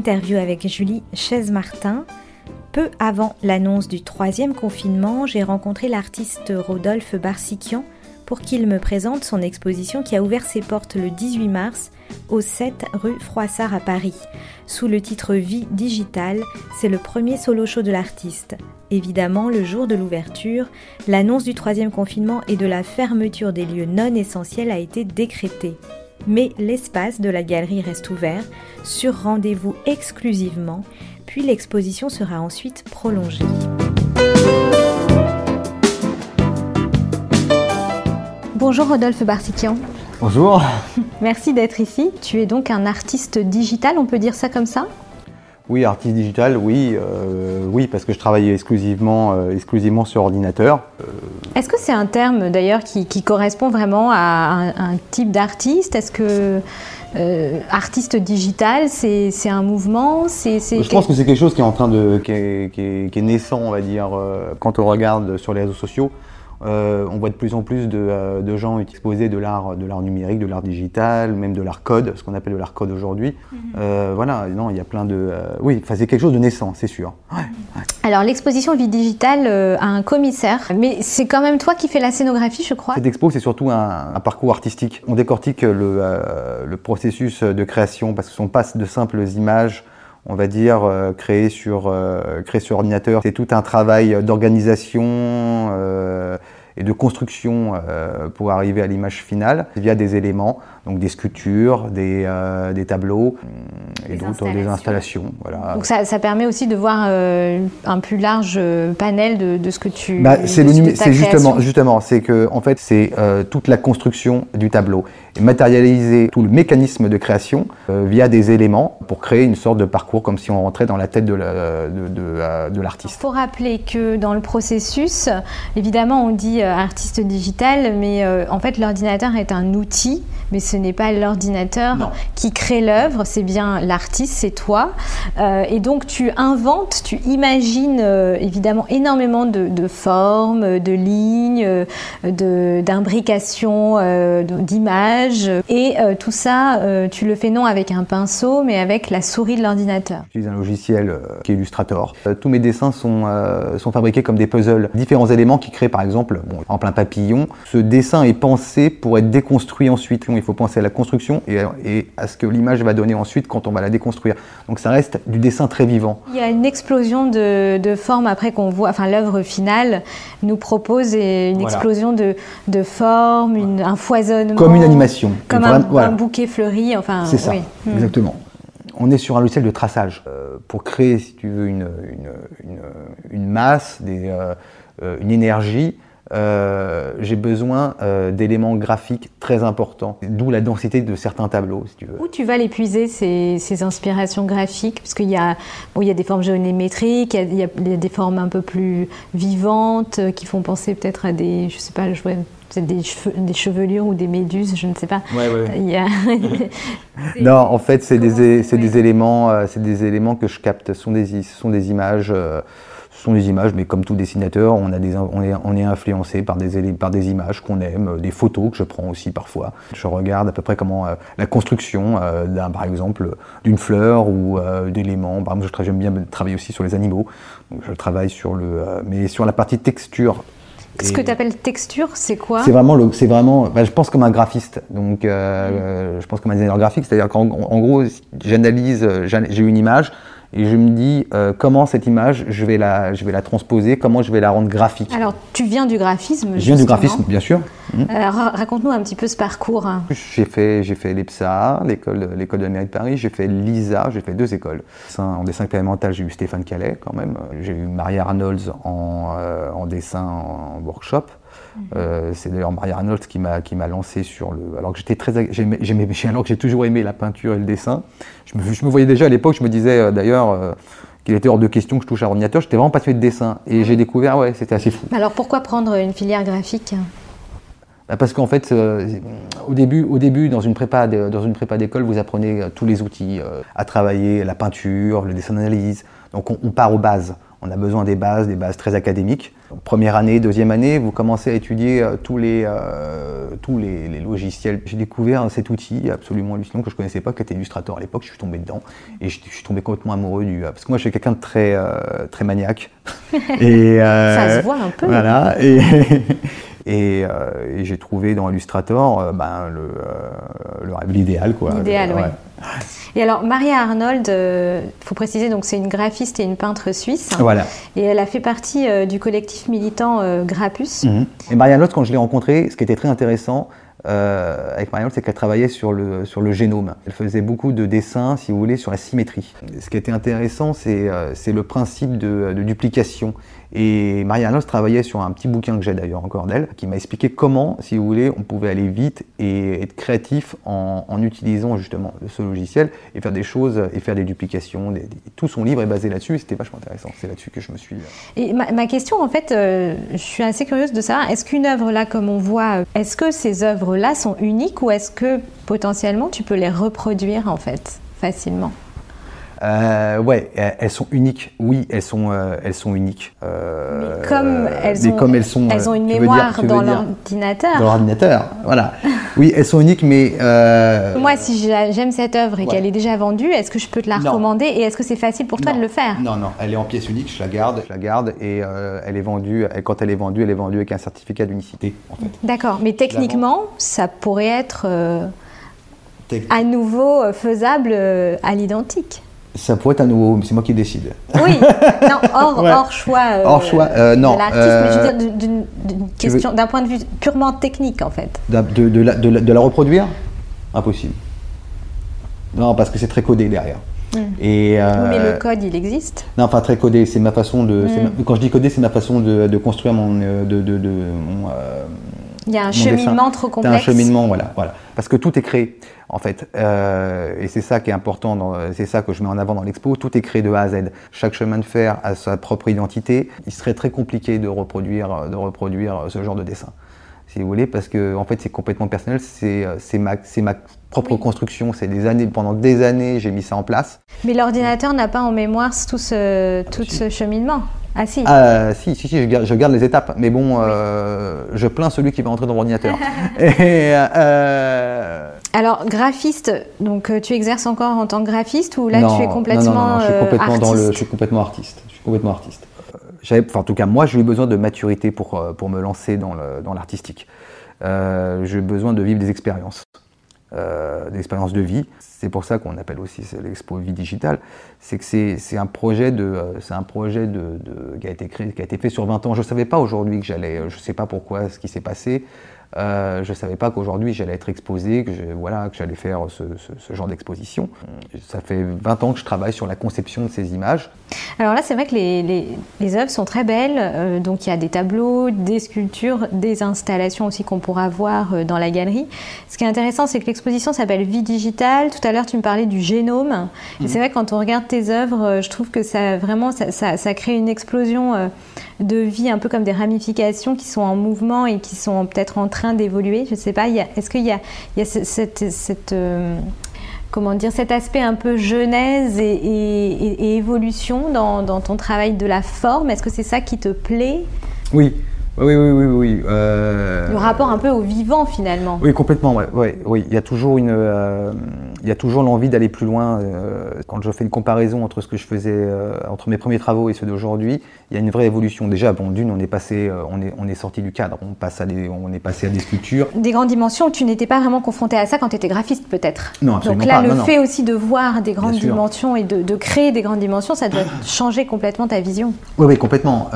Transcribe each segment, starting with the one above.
Interview avec Julie Chaise-Martin. Peu avant l'annonce du troisième confinement, j'ai rencontré l'artiste Rodolphe Barsikian pour qu'il me présente son exposition qui a ouvert ses portes le 18 mars au 7 rue Froissart à Paris. Sous le titre Vie digitale, c'est le premier solo show de l'artiste. Évidemment, le jour de l'ouverture, l'annonce du troisième confinement et de la fermeture des lieux non essentiels a été décrétée. Mais l'espace de la galerie reste ouvert, sur rendez-vous exclusivement, puis l'exposition sera ensuite prolongée. Bonjour Rodolphe Barsikian. Bonjour. Merci d'être ici. Tu es donc un artiste digital, on peut dire ça comme ça? Oui, artiste digital, oui, euh, oui, parce que je travaille exclusivement, euh, exclusivement sur ordinateur. Euh, Est-ce que c'est un terme d'ailleurs qui, correspond vraiment à un, type d'artiste? Est-ce que artiste digital, c'est un mouvement? Je pense que c'est quelque chose qui est en train de, qui est naissant, on va dire, quand on regarde sur les réseaux sociaux. Euh, on voit de plus en plus de, euh, gens exposer de l'art, de l'art numérique, de l'art digital, même de l'art code, ce qu'on appelle de l'art code aujourd'hui. Mhm. Euh, voilà, non, il y a plein de, oui, c'est quelque chose de naissant, c'est sûr. Alors l'exposition Vie digitale a un commissaire, mais c'est quand même toi qui fais la scénographie, je crois. Cette expo, c'est surtout un, parcours artistique. On décortique le, le, processus de création parce que ce ne sont pas de simples images on va dire, euh, créé, sur, euh, créé sur ordinateur. C'est tout un travail d'organisation euh, et de construction pour arriver à l'image finale via des éléments donc des sculptures, des, euh, des tableaux et d'autres des installations. Voilà. Donc ça, ça, permet aussi de voir euh, un plus large euh, panel de, de ce que tu. Bah, c'est justement, justement, c'est que en fait c'est toute la construction du tableau et matérialiser tout le mécanisme de création via des éléments pour créer une sorte de parcours comme si on rentrait dans la tête de l'artiste. Il faut rappeler que dans le processus, évidemment on dit artiste digital, mais en fait l'ordinateur est un outil, mais ce n'est pas l'ordinateur qui crée l'œuvre, c'est bien l'artiste, c'est toi. Euh, et donc tu inventes, tu imagines euh, évidemment énormément de, formes, de lignes, euh, d'imbrications, d'images. Et tout ça, tu le fais non avec un pinceau, mais avec la souris de l'ordinateur. J'utilise un logiciel qui est Illustrator. tous mes dessins sont, sont fabriqués comme des puzzles. Différents éléments qui créent par exemple, bon, en plein papillon. Ce dessin est pensé pour être déconstruit ensuite. Il faut penser à la construction et, à ce que l'image va donner ensuite quand on va la déconstruire. Donc ça reste du dessin très vivant. Il y a une explosion de, formes après qu'on voit, enfin l'œuvre finale nous propose une explosion de, de formes, un foisonnement. Comme une animation. Comme un, bouquet fleuri, enfin. C'est ça, hmm. exactement. On est sur un logiciel de traçage. Euh, pour créer, si tu veux, une, une, masse, des, euh, euh, une énergie, euh, j'ai besoin euh, d'éléments graphiques très importants, d'où la densité de certains tableaux, si tu veux. Où tu vas les puiser, ces, ces inspirations graphiques? Parce qu'il y, a, bon, il y a des formes géométriques, il y, a, des formes un peu plus vivantes qui font penser peut-être à des, je sais pas, je vois des, cheveux, des chevelures ou des méduses, je ne sais pas. Ouais, ouais. non, en fait, c'est des, des, éléments, c'est des éléments que je capte. Ce sont des, ce sont des images ce sont des images, mais comme tout dessinateur, on, a des, on, est, on est, influencé par des, par des images qu'on aime, euh, des photos que je prends aussi parfois. Je regarde à peu près comment euh, la construction, euh, par exemple, d'une fleur ou d'éléments. Par exemple, j'aime bien travailler aussi sur les animaux. Donc, je travaille sur le, mais sur la partie texture. Ce que tu appelles texture, c'est quoi? C'est vraiment, c'est vraiment, bah, je pense comme un graphiste. Donc, je pense comme un designer graphique, c'est-à-dire qu'en gros, j'analyse, j'ai une image, et je me dis euh, comment cette image, je vais, la, je vais la transposer, comment je vais la rendre graphique. Alors, tu viens du graphisme Je viens du graphisme, bien sûr. Mmh. Raconte-nous un petit peu ce parcours. J'ai fait, j'ai fait l'EPSA, l'école, l'école de la mairie de Paris, j'ai fait l'ISA, j'ai fait deux écoles. En dessin expérimental, j'ai eu Stéphane Calais quand même. J'ai eu Maria Arnolds en, euh, en dessin en workshop. Euh, c'est d'ailleurs Maria Arnold qui m'a qui m'a lancé sur le. Alors que j'étais très alors que j'ai toujours aimé la peinture et le dessin. Je me, je me voyais déjà à l'époque. Je me disais euh, d'ailleurs. Euh, qu'il était hors de question que je touche à l'ordinateur, j'étais vraiment passionné de dessin et j'ai découvert, ouais, c'était assez fou. Alors pourquoi prendre une filière graphique? Bah, parce qu'en fait, au, début, au début, dans une prépa, dans une prépa d'école, vous apprenez tous les outils à travailler, la peinture, le dessin d'analyse. Donc on, part aux bases On a besoin des bases, des bases très académiques. Première année, deuxième année, vous commencez à étudier euh, tous, les, euh, tous les, logiciels. J'ai découvert cet outil absolument hallucinant que je ne connaissais pas, qui était Illustrator à l'époque. Je suis tombé dedans et je, suis tombé complètement amoureux du. Parce que moi, je suis quelqu'un de très, très maniaque. et, Ça se voit un peu. Voilà. Et, et, j'ai trouvé dans Illustrator ben, le, l'idéal. L'idéal, oui. Et alors, Maria Arnold, il euh, faut préciser, donc c'est une graphiste et une peintre suisse. Voilà. Et elle a fait partie euh, du collectif militant euh, Grappus. Mhm. Et Maria Arnold, quand je l'ai rencontrée, ce qui était très intéressant, avec Maria Arnold, c'est qu'elle travaillait sur le, sur le génome. Elle faisait beaucoup de dessins, si vous voulez, sur la symétrie. Ce qui était intéressant, c'est le principe de, de duplication. Et Marianne travaillait sur un petit bouquin que j'ai d'ailleurs encore d'elle, qui m'a expliqué comment, si vous voulez, on pouvait aller vite et être créatif en, utilisant justement ce logiciel et faire des choses et faire des duplications. tout son livre est basé là-dessus et c'était vachement intéressant. C'est là-dessus que je me suis. Euh, et ma, question, en fait, euh, je suis assez curieuse de savoir, est-ce qu'une œuvre là, comme on voit, est-ce que ces œuvres-là sont uniques ou est-ce que potentiellement tu peux les reproduire en fait facilement? Euh, ouais, elles sont uniques. Oui, elles sont, euh, elles sont uniques. Euh, mais comme elles, ont, comme elles, sont, elles ont une mémoire dans l'ordinateur. Dans l'ordinateur, voilà. oui, elles sont uniques, mais. Euh, Moi, si j'aime cette œuvre et qu'elle est déjà vendue, est-ce que je peux te la recommander et est-ce que c'est facile pour toi de le faire? Non, non, elle est en pièce unique. Je la garde, je la garde et elle est vendue. Et quand elle est vendue, elle est vendue avec un certificat d'unicité, en fait. D'accord, mais techniquement, ça pourrait être à nouveau faisable à l'identique. Ça pourrait être un nouveau, mais c'est moi qui décide. Oui, non, hors, choix. Euh, hors choix, euh, non. De l'artiste, mais je veux dire d'une question, d'un point de vue purement technique en fait. De, de, la, de, la, reproduire? Impossible. Non, parce que c'est très codé derrière. Hmm. Et, euh, mais le code, il existe Non, enfin très codé, c'est ma façon de. Hmm. quand je dis codé, c'est ma façon de, construire mon. de, de, mon il y a un cheminement trop complexe. un cheminement, voilà, voilà. Parce que tout est créé en fait. Euh, et c'est ça qui est important, c'est ça que je mets en avant dans l'expo. Tout est créé de A à Z. Chaque chemin de fer a sa propre identité. Il serait très compliqué de reproduire, de reproduire ce genre de dessin, si vous voulez, parce que en fait c'est complètement personnel. C'est ma, ma propre construction. C'est des années, pendant des années, j'ai mis ça en place. Mais l'ordinateur n'a pas en mémoire tout ce, tout ce cheminement. Ah si. Euh, si, si, si, je garde, les étapes. Mais bon, euh, je plains celui qui va entrer dans l'ordinateur. euh... Alors, graphiste, donc euh, tu exerces encore en tant que graphiste ou là tu es complètement, non, non, je suis complètement Dans le, je suis complètement artiste. Je suis complètement artiste. Enfin, en tout cas, moi, j'ai eu besoin de maturité pour, pour me lancer dans l'artistique. Dans j'ai eu besoin de vivre des expériences. Euh, d'expérience de vie. C'est pour ça qu'on appelle aussi l'expo Vie Digitale. C'est que c'est un projet, de, euh, un projet de, qui, a été créé, qui a été fait sur 20 ans. Je ne savais pas aujourd'hui que j'allais, je ne sais pas pourquoi ce qui s'est passé. Euh, je ne savais pas qu'aujourd'hui j'allais être exposé, que, voilà, que j'allais faire ce, genre d'exposition. Ça fait 20 ans que je travaille sur la conception de ces images. Alors là, c'est vrai que les, les, œuvres sont très belles. Euh, donc il y a des tableaux, des sculptures, des installations aussi qu'on pourra voir euh, dans la galerie. Ce qui est intéressant, c'est que l'exposition s'appelle Vie digitale. Tout à l'heure, tu me parlais du génome. Et mhm. c'est vrai que quand on regarde tes œuvres, je trouve que ça vraiment ça, ça, ça crée une explosion de vie, un peu comme des ramifications qui sont en mouvement et qui sont peut-être en train d'évoluer. Je ne sais pas, est-ce qu'il y a, cette, euh, comment dire, cet aspect un peu genèse et, évolution dans, dans, ton travail de la forme? Est-ce que c'est ça qui te plaît? Oui, oui, oui, oui, oui. Euh, le rapport un peu au vivant finalement. Oui, complètement. Ouais, oui, il y a toujours une, euh, il y a toujours l'envie d'aller plus loin. Euh, quand je fais une comparaison entre ce que je faisais, entre mes premiers travaux et ceux d'aujourd'hui, il y a une vraie évolution. Déjà, bon, d'une, on est passé, on est, on est sorti du cadre. On passe à des, on est passé à des sculptures. Des grandes dimensions. Tu n'étais pas vraiment confronté à ça quand tu étais graphiste, peut-être. Non, absolument Donc là, le fait aussi de voir des grandes dimensions et de, de, créer des grandes dimensions, ça doit changer complètement ta vision. Oui, oui, complètement.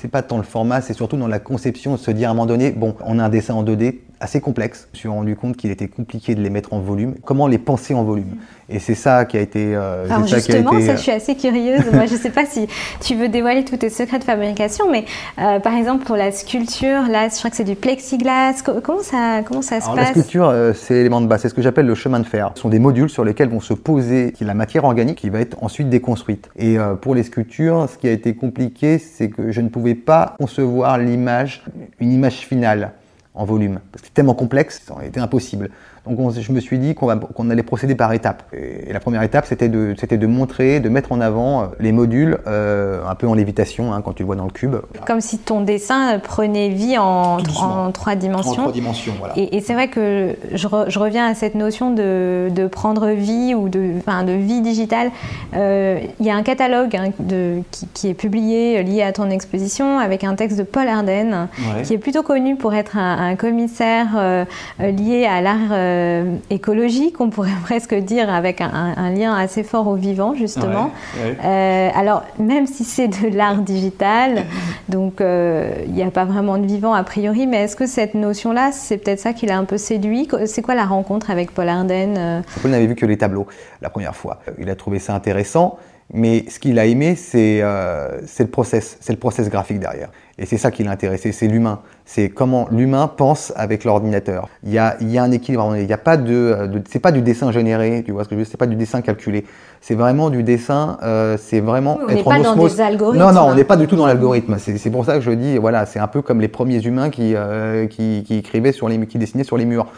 c'est pas tant le format c'est surtout dans la conception de se dire à un moment donné, bon, on a un dessin en 2D assez complexe. Je me suis rendu compte qu'il était compliqué de les mettre en volume. Comment les penser en volume Et c'est ça qui a été. Euh, Alors justement, ça, je suis assez curieuse. Moi, je ne sais pas si tu veux dévoiler tous tes secrets de fabrication, mais euh, par exemple pour la sculpture, là, je crois que c'est du plexiglas. Comment ça, comment ça se passe La sculpture, euh, c'est l'élément de base. C'est ce que j'appelle le chemin de fer. Ce sont des modules sur lesquels vont se poser la matière organique qui va être ensuite déconstruite. Et euh, pour les sculptures, ce qui a été compliqué, c'est que je ne pouvais pas concevoir l'image, une image finale en volume. Parce que c'est tellement complexe, ça aurait été impossible. Donc je me suis dit qu'on allait procéder par étapes. Et, la première étape, c'était de, de montrer, de mettre en avant euh, les modules euh, un peu en lévitation, hein, quand tu le vois dans le cube. Comme si ton dessin prenait vie en, en trois dimensions. En trois dimensions, voilà. Et, c'est vrai que je, reviens à cette notion de, de prendre vie ou de, enfin, de vie digitale. Euh, il y a un catalogue hein, de, qui, est publié lié à ton exposition avec un texte de Paul Arden, qui est plutôt connu pour être un, commissaire lié à l'art euh, écologique, on pourrait presque dire, avec un, lien assez fort au vivant, justement. Euh, alors, même si c'est de l'art digital, donc euh, il n'y a pas vraiment de vivant a priori, mais est-ce que cette notion-là, c'est peut-être ça qui l'a un peu séduit? C'est quoi la rencontre avec Paul Arden Paul n'avait vu que les tableaux la première fois. Il a trouvé ça intéressant. Mais ce qu'il a aimé, c'est le process, c'est le process graphique derrière. Et c'est ça qui l'a intéressé, c'est l'humain. C'est comment l'humain pense avec l'ordinateur. Il y a, il y a un équilibre. Il n'y a pas de, de c'est pas du dessin généré, tu vois ce que je veux dire. C'est pas du dessin calculé. C'est vraiment du dessin. Euh, c'est vraiment on être en pas dans des algorithmes. Non, non, on n'est pas du tout dans l'algorithme. C'est pour ça que je dis, voilà, c'est un peu comme les premiers humains qui, euh, qui, qui, écrivaient sur les, qui dessinaient sur les murs.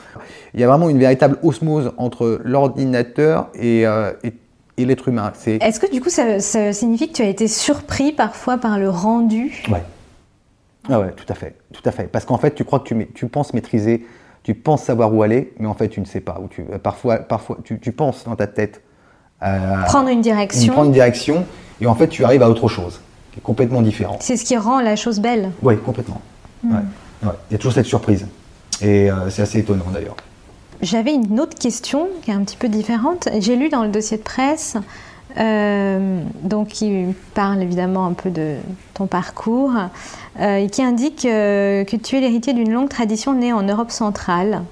Il y a vraiment une véritable osmose entre l'ordinateur et, euh, et et l'être humain. Est-ce que du coup ça, ça, signifie que tu as été surpris parfois par le rendu? Ouais. Ah ouais, tout à fait, tout à fait. Parce qu'en fait, tu crois que tu, tu penses maîtriser, tu penses savoir où aller, mais en fait, tu ne sais pas où tu. Parfois, parfois, tu, tu penses dans ta tête. prendre une direction. Prendre une direction, et en fait, tu arrives à autre chose, qui est complètement différent. C'est ce qui rend la chose belle. Oui, complètement. Hmm. Ouais. Il y a toujours cette surprise, et euh, c'est assez étonnant d'ailleurs. J'avais une autre question qui est un petit peu différente. J'ai lu dans le dossier de presse euh, donc qui parle évidemment un peu de ton parcours euh, et qui indique que tu es l'héritier d'une longue tradition née en Europe centrale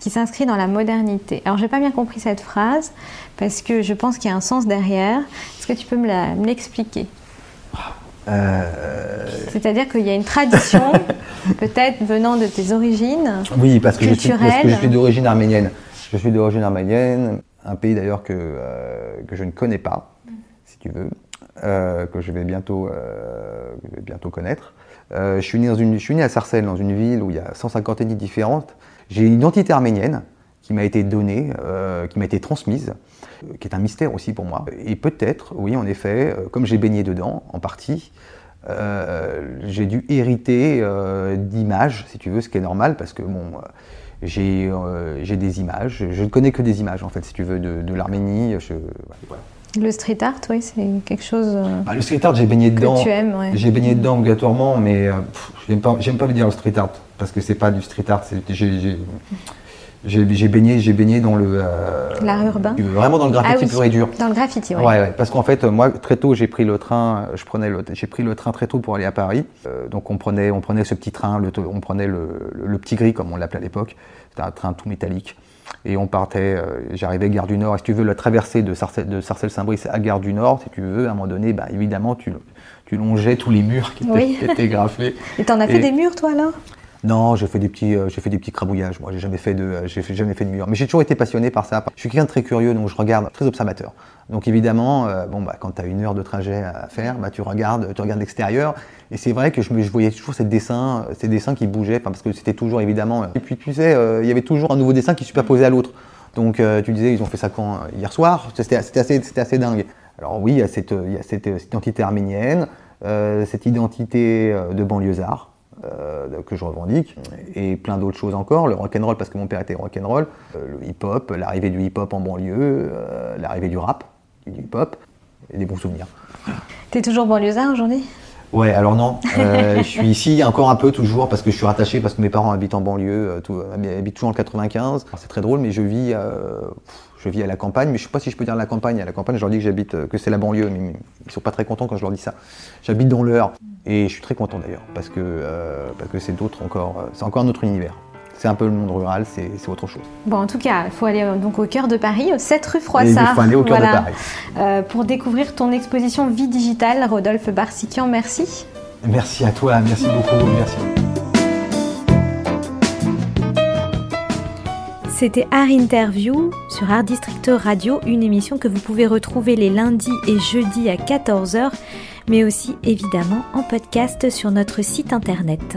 qui s'inscrit dans la modernité. Alors j'ai pas bien compris cette phrase parce que je pense qu'il y a un sens derrière. Est-ce que tu peux me l'expliquer? C'est-à-dire qu'il y a une tradition, peut-être venant de tes origines. Oui, parce que, je suis, je suis d'origine arménienne. Je suis d'origine arménienne un pays d'ailleurs que, euh, que je ne connais pas, si tu veux, euh, que je vais bientôt, euh, bientôt connaître. je, suis né dans une, je suis né à Sarcelles, dans une ville où il y a 150 ethnies différentes. J'ai une identité arménienne qui m'a été donnée, qui m'a été transmise, qui est un mystère aussi pour moi. Et peut-être, oui, en effet, comme j'ai baigné dedans, en partie, j'ai dû hériter d'images, si tu veux, ce qui est normal, parce que bon, euh, j'ai des images. Je ne connais que des images, en fait, si tu veux, de, l'Arménie. Le street art, oui, c'est quelque chose. Euh, bah, le street art, j'ai baigné dedans. Tu aimes, ouais. J'ai baigné dedans obligatoirement, mais euh, j'aime pas, pas dire le street art parce que c'est pas du street art. J'ai baigné, j'ai baigné dans le. L'art urbain. Vraiment dans le graffiti ah pur et dur. Dans le graffiti, oui. Ouais, ouais, parce qu'en fait, moi, très tôt, j'ai pris le train. Je prenais j'ai pris le train très tôt pour aller à Paris. donc on prenait, on prenait ce petit train, le, on prenait le, le petit gris comme on l'appelait à l'époque. C'était un train tout métallique. Et on partait, euh, j'arrivais à Gare du Nord. Et si tu veux la traversée de Sarcelles-Saint-Brice à Gare du Nord, si tu veux, à un moment donné, bah, évidemment, tu, tu longeais tous les murs qui étaient, graffés. Et t'en as fait des murs, toi, là non, j'ai fait des petits, euh, j'ai fait des petits crabouillages. Moi, j'ai jamais fait de, j'ai jamais fait de mur. Mais j'ai toujours été passionné par ça. Je suis quelqu'un de très curieux, donc je regarde, très observateur. Donc évidemment, euh, bon bah quand tu as une heure de trajet à faire, bah tu regardes, tu regardes l'extérieur. Et c'est vrai que je, voyais toujours ces dessins, ces dessins qui bougeaient, parce que c'était toujours évidemment. Et puis tu sais, euh, il y avait toujours un nouveau dessin qui superposait à l'autre. Donc tu disais, ils ont fait ça quand hier soir? C'était assez, c'était assez dingue. Alors oui, il y a cette, il y a cette, cette identité arménienne, cette identité de banlieusard. Euh, que je revendique, et plein d'autres choses encore. Le rock'n'roll, parce que mon père était rock'n'roll, euh, le hip-hop, l'arrivée du hip-hop en banlieue, euh, l'arrivée du rap, du hip-hop, et des bons souvenirs. T'es toujours banlieusard aujourd'hui? Ouais, alors non. je suis ici encore un peu toujours parce que je suis rattaché, parce que mes parents habitent en banlieue, tout, habitent toujours en 95. C'est très drôle, mais je vis je vis à la campagne, mais je ne sais pas si je peux dire la campagne. À la campagne, je leur dis que j'habite, euh, que c'est la banlieue, mais ils sont pas très contents quand je leur dis ça. J'habite dans l'heure et je suis très content d'ailleurs parce que euh, parce que c'est d'autres encore, euh, c'est encore un autre univers. C'est un peu le monde rural, c'est autre chose. Bon, en tout cas, il faut aller donc au cœur de Paris, 7 rue Froissart. Il faut aller au cœur de Paris. pour découvrir ton exposition Vie digitale, Rodolphe Barsikian, merci. Merci à toi, merci beaucoup, merci. C'était Art Interview sur Art District Radio, une émission que vous pouvez retrouver les lundis et jeudis à 14h, mais aussi évidemment en podcast sur notre site internet.